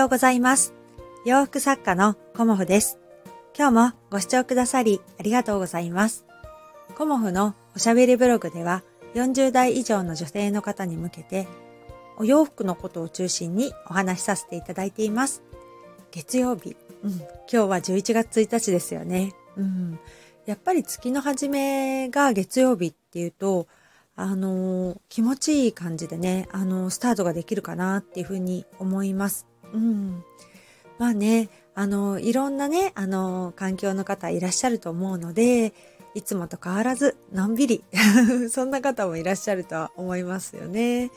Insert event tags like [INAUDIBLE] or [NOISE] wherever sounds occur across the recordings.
ようございます。洋服作家のコモフです。今日もご視聴くださりありがとうございます。コモフのおしゃべりブログでは40代以上の女性の方に向けてお洋服のことを中心にお話しさせていただいています。月曜日、うん、今日は11月1日ですよね。うん、やっぱり月の初めが月曜日っていうと、あのー気持ちいい感じでね、あのースタートができるかなっていうふうに思います。うん。まあね、あのいろんなね、あの環境の方いらっしゃると思うので、いつもと変わらず、のんびり、[LAUGHS] そんな方もいらっしゃるとは思いますよね。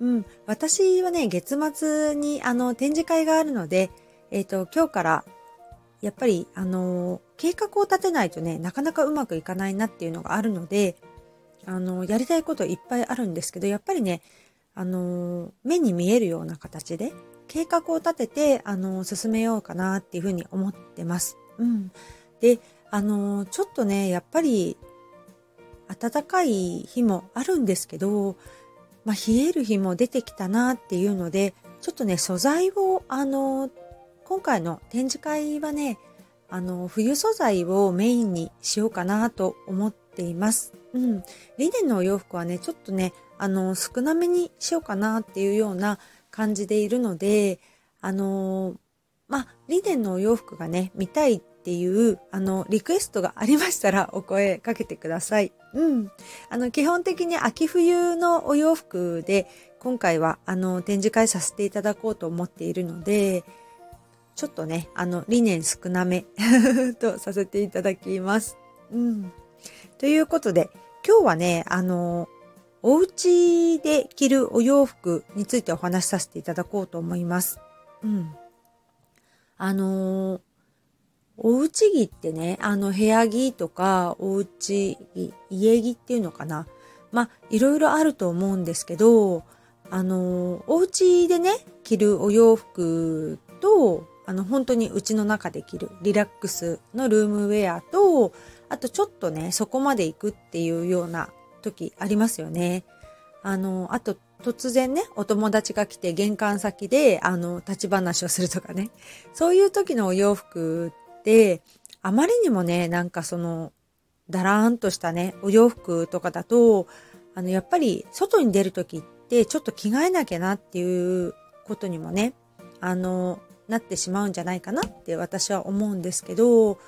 うん。私はね、月末に、あの、展示会があるので、えっ、と、今日から、やっぱり、あの、計画を立てないとね、なかなかうまくいかないなっていうのがあるので、あの、やりたいこといっぱいあるんですけど、やっぱりね、あの、目に見えるような形で、計画を立てて、あの、進めようかなっていうふうに思ってます。うん。で、あの、ちょっとね、やっぱり、暖かい日もあるんですけど、まあ、冷える日も出てきたなっていうので、ちょっとね、素材を、あの、今回の展示会はね、あの、冬素材をメインにしようかなと思っています。うん。リネンのお洋服はね、ちょっとね、あの、少なめにしようかなっていうような感じでいるので、あの、まあ、リネンのお洋服がね、見たいっていう、あの、リクエストがありましたらお声かけてください。うん。あの、基本的に秋冬のお洋服で、今回は、あの、展示会させていただこうと思っているので、ちょっとね、あの、理念少なめ [LAUGHS] とさせていただきます。うん。ということで、今日はね、あの、お家で着るお洋服についてお話しさせていただこうと思います。うん。あのおうち着ってね、あの部屋着とかおうち着、家着っていうのかな。まあ、いろいろあると思うんですけど、あの、お家でね、着るお洋服と、あの、本当にうちの中で着るリラックスのルームウェアと、あとちょっとね、そこまで行くっていうような時ありますよね。あの、あと突然ね、お友達が来て玄関先で、あの、立ち話をするとかね。そういう時のお洋服って、あまりにもね、なんかその、だらーんとしたね、お洋服とかだと、あの、やっぱり外に出る時って、ちょっと着替えなきゃなっていうことにもね、あの、なってしまうんじゃないかなって私は思うんですけど、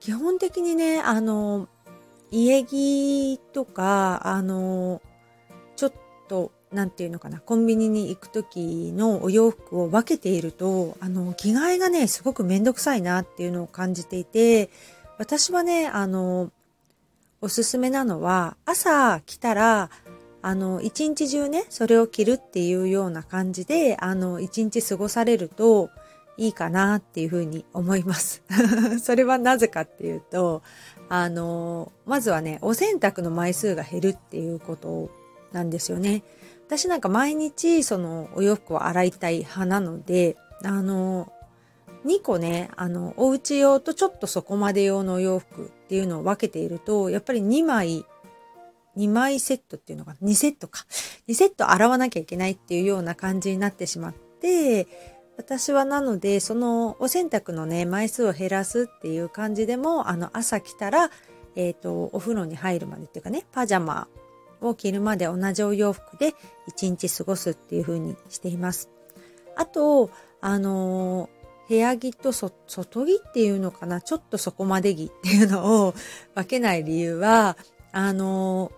基本的にね、あの、家着とか、あの、ちょっと、なんていうのかな、コンビニに行く時のお洋服を分けていると、あの、着替えがね、すごくめんどくさいなっていうのを感じていて、私はね、あの、おすすめなのは、朝着たら、あの、一日中ね、それを着るっていうような感じで、あの、一日過ごされるといいかなっていうふうに思います。[LAUGHS] それはなぜかっていうと、あの、まずはね、お洗濯の枚数が減るっていうことなんですよね。私なんか毎日そのお洋服を洗いたい派なので、あの、2個ね、あの、お家用とちょっとそこまで用のお洋服っていうのを分けていると、やっぱり2枚、2枚セットっていうのが、2セットか。2セット洗わなきゃいけないっていうような感じになってしまって、私はなので、そのお洗濯のね、枚数を減らすっていう感じでも、あの、朝来たら、えっ、と、お風呂に入るまでっていうかね、パジャマを着るまで同じお洋服で一日過ごすっていう風にしています。あと、あの部屋着と外着っていうのかな、ちょっとそこまで着っていうのを分けない理由は、あの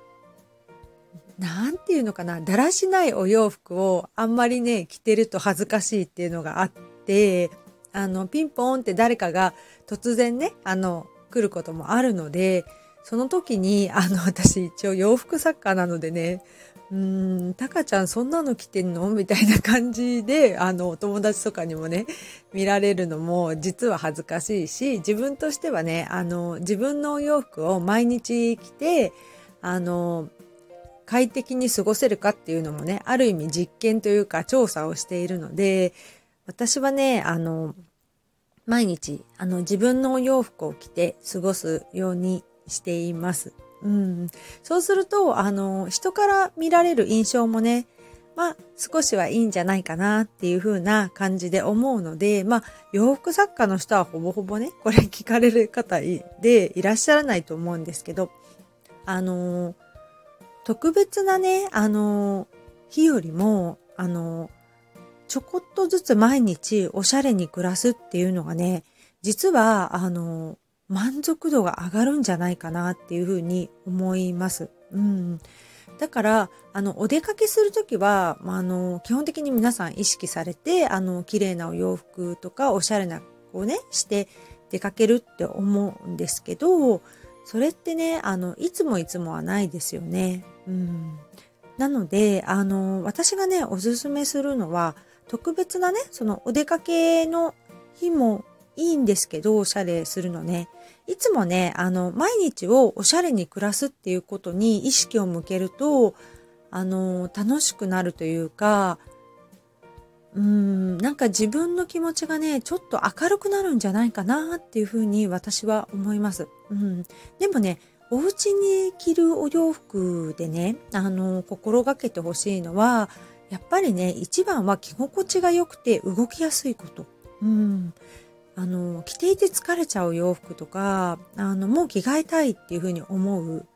なんていうのかな、だらしないお洋服をあんまりね、着てると恥ずかしいっていうのがあって、あの、ピンポーンって誰かが突然ね、あの、来ることもあるので、その時に、あの、私一応洋服作家なのでね、うーん、タカちゃんそんなの着てんの？みたいな感じで、あの、お友達とかにもね、見られるのも実は恥ずかしいし、自分としてはね、あの、自分のお洋服を毎日着て、あの、快適に過ごせるかっていうのもね、ある意味実験というか調査をしているので、私はね、あの、毎日、あの、自分のお洋服を着て過ごすようにしています。うん。そうすると、あの、人から見られる印象もね、まあ少しはいいんじゃないかなっていう風な感じで思うので、まあ洋服作家の人はほぼほぼね、これ聞かれる方でいらっしゃらないと思うんですけど、あのー、特別なね、あの、日よりも、あの、ちょこっとずつ毎日おしゃれに暮らすっていうのがね、実は、あの満足度が上がるんじゃないかなっていうふうに思います。うん。だから、あの、お出かけするときは、まあ、あの、基本的に皆さん意識されて、あの、綺麗なお洋服とか、おしゃれな、こうね、して出かけるって思うんですけど、それってね、あの、いつもいつもはないですよね。うん。なので、あの、私がね、おすすめするのは、特別なね、そのお出かけの日もいいんですけど、おしゃれするのね。いつもね、あの、毎日をおしゃれに暮らすっていうことに意識を向けると、あの、楽しくなるというか、うーん、なんか自分の気持ちがね、ちょっと明るくなるんじゃないかなっていうふうに私は思います。うん。でもね、お家に着るお洋服でね、あの、心がけてほしいのは、やっぱりね、一番は着心地が良くて動きやすいこと。うん。あの、着ていて疲れちゃう洋服とか、あの、もう着替えたいっていうふうに思う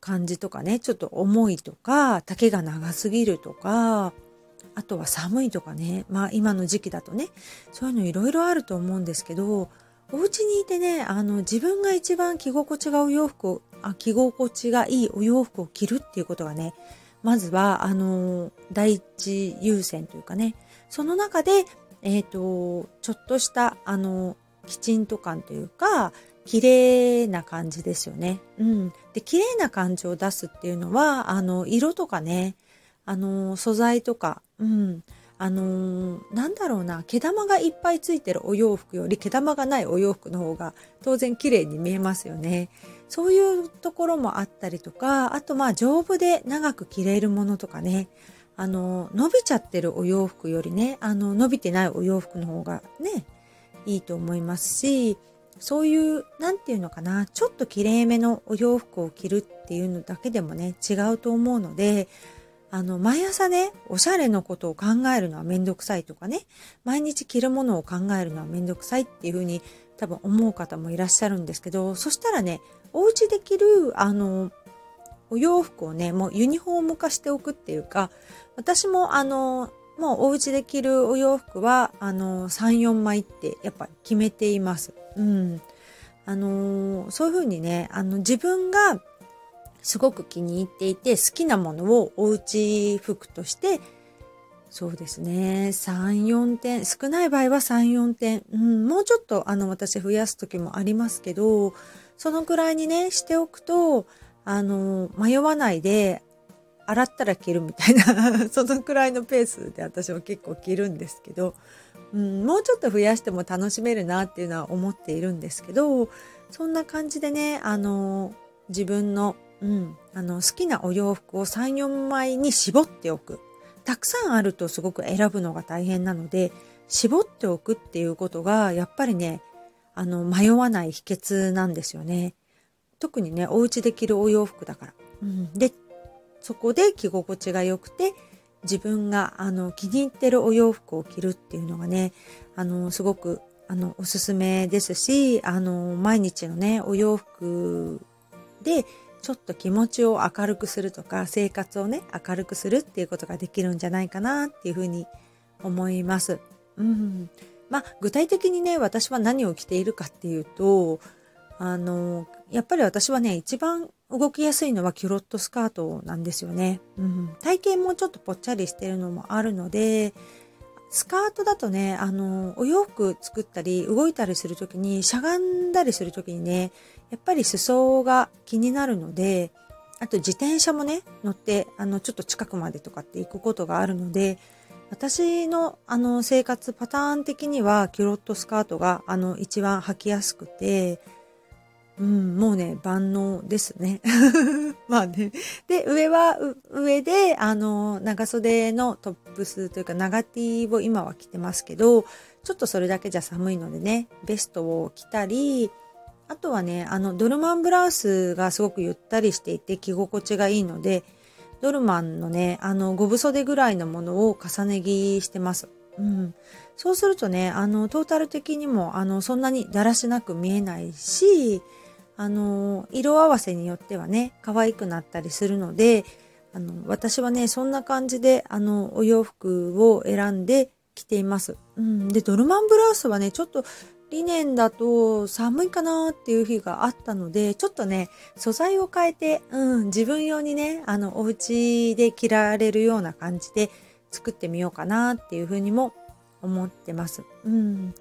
感じとかね、ちょっと重いとか、丈が長すぎるとか、あとは寒いとかね、まあ今の時期だとね、そういうのいろいろあると思うんですけど、お家にいてね、あの、自分が一番着心地がお洋服を、あ着心地がいいお洋服を着るっていうことがね、まずは、あの、第一優先というかね、その中でえっ、ー、と、ちょっとした、あの、きちんと感というか、綺麗な感じですよね。うん。で、綺麗な感じを出すっていうのは、あの、色とかね、あの、素材とか、うん。あのなんだろうな、毛玉がいっぱいついてるお洋服より毛玉がないお洋服の方が当然綺麗に見えますよね。そういうところもあったりとか、あとまあ丈夫で長く着れるものとかね。あの、伸びちゃってるお洋服よりね、あの、伸びてないお洋服の方がね、いいと思いますし、そういう、なんていうのかな、ちょっと綺麗めのお洋服を着るっていうのだけでもね、違うと思うので、あの、毎朝ね、おしゃれのことを考えるのはめんどくさいとかね、毎日着るものを考えるのはめんどくさいっていうふうに多分思う方もいらっしゃるんですけど、そしたらね、お家で着る、あの、お洋服をね、もうユニフォーム化しておくっていうか、私もあの、もうお家で着るお洋服は、あの、3、4枚ってやっぱ決めています。うん。あのそういうふうにね、あの、自分がすごく気に入っていて好きなものをおうち服としてそうですね。3、4点。少ない場合は3、4点。うん、もうちょっとあの私増やす時もありますけど、そのくらいにね、しておくと、あの、迷わないで洗ったら着るみたいな [LAUGHS] そのくらいのペースで私は結構着るんですけど、うん、もうちょっと増やしても楽しめるなっていうのは思っているんですけどそんな感じでねあの自分の,、うん、あの好きなお洋服を34枚に絞っておく。たくさんあるとすごく選ぶのが大変なので絞っておくっていうことがやっぱりねあの迷わない秘訣なんですよね。特にねお家で着るお洋服だから、うん、でそこで着心地が良くて自分があの気に入ってるお洋服を着るっていうのがねあのすごくあのおすすめですしあの毎日のねお洋服でちょっと気持ちを明るくするとか生活をね明るくするっていうことができるんじゃないかなっていうふうに思います。うん、まあ具体的にね私は何を着ているかっていうとあのやっぱり私はね一番動きやすいのはキュロットスカートなんですよね。うん、体型もちょっとぽっちゃりしてるのもあるので、スカートだとね、あの、お洋服作ったり動いたりするときに、しゃがんだりするときにね、やっぱり裾が気になるので、あと自転車もね、乗って、あの、ちょっと近くまでとかって行くことがあるので、私のあの生活パターン的にはキュロットスカートがあの一番履きやすくて、うん、もうね、万能ですね。[LAUGHS] まあね。で、上は上で、あの、長袖のトップスというか、長 T を今は着てますけど、ちょっとそれだけじゃ寒いのでね、ベストを着たり、あとはね、あの、ドルマンブラウスがすごくゆったりしていて着心地がいいので、ドルマンのね、あの、5分袖ぐらいのものを重ね着してます。うん。そうするとね、あの、トータル的にも、あの、そんなにだらしなく見えないし、あの、色合わせによってはね、可愛くなったりするので、あの、私はね、そんな感じで、あの、お洋服を選んで着ています。うん。で、ドルマンブラウスはね、ちょっとリネンだと寒いかなっていう日があったので、ちょっとね、素材を変えて、うん、自分用にね、あの、お家で着られるような感じで作ってみようかなっていうふうにも思ってます。うん。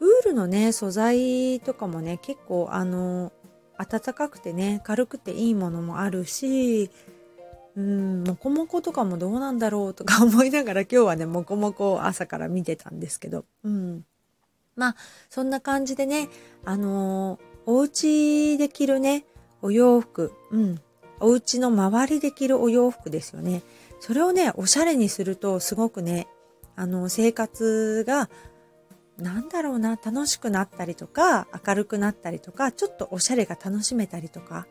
ウールのね、素材とかもね、結構あの、暖かくてね、軽くていいものもあるし、うん、もこもことかもどうなんだろうとか思いながら今日はね、もこもこを朝から見てたんですけど、うん。まあ、そんな感じでね、あのー、お家で着るね、お洋服、うん、お家の周りで着るお洋服ですよね。それをね、おしゃれにするとすごくね、あの、生活が、なんだろうな、楽しくなったりとか、明るくなったりとか、ちょっとおしゃれが楽しめたりとか、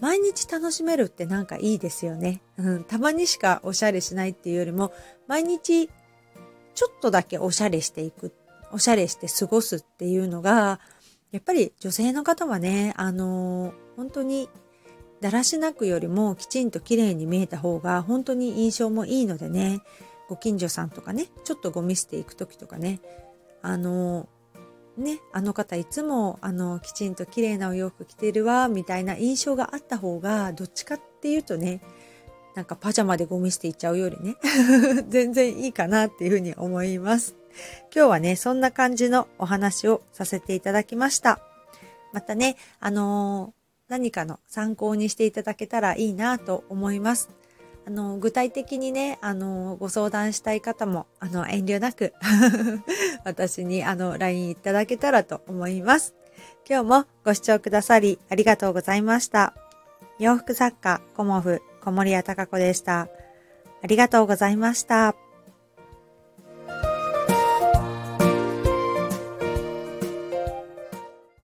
毎日楽しめるってなんかいいですよね。うん、たまにしかおしゃれしないっていうよりも、毎日ちょっとだけおしゃれしていくおしゃれして過ごすっていうのが、やっぱり女性の方はね、あの本当にだらしなくよりもきちんと綺麗に見えた方が本当に印象もいいのでね、ご近所さんとかね、ちょっとゴミ捨て行く時とかね、あのね、あの方いつもあのきちんと綺麗なお洋服着てるわみたいな印象があった方がどっちかっていうとねなんかパジャマでゴミ捨て行っちゃうよりね [LAUGHS] 全然いいかなっていうふうに思います。今日はね、そんな感じのお話をさせていただきました。またね、あのー、何かの参考にしていただけたらいいなと思います。あの、具体的にね、あの、ご相談したい方も、あの、遠慮なく [LAUGHS] 私に、あの、LINE いただけたらと思います。今日もご視聴くださり、ありがとうございました。洋服作家、コモフ、小森屋隆子でした。ありがとうございました。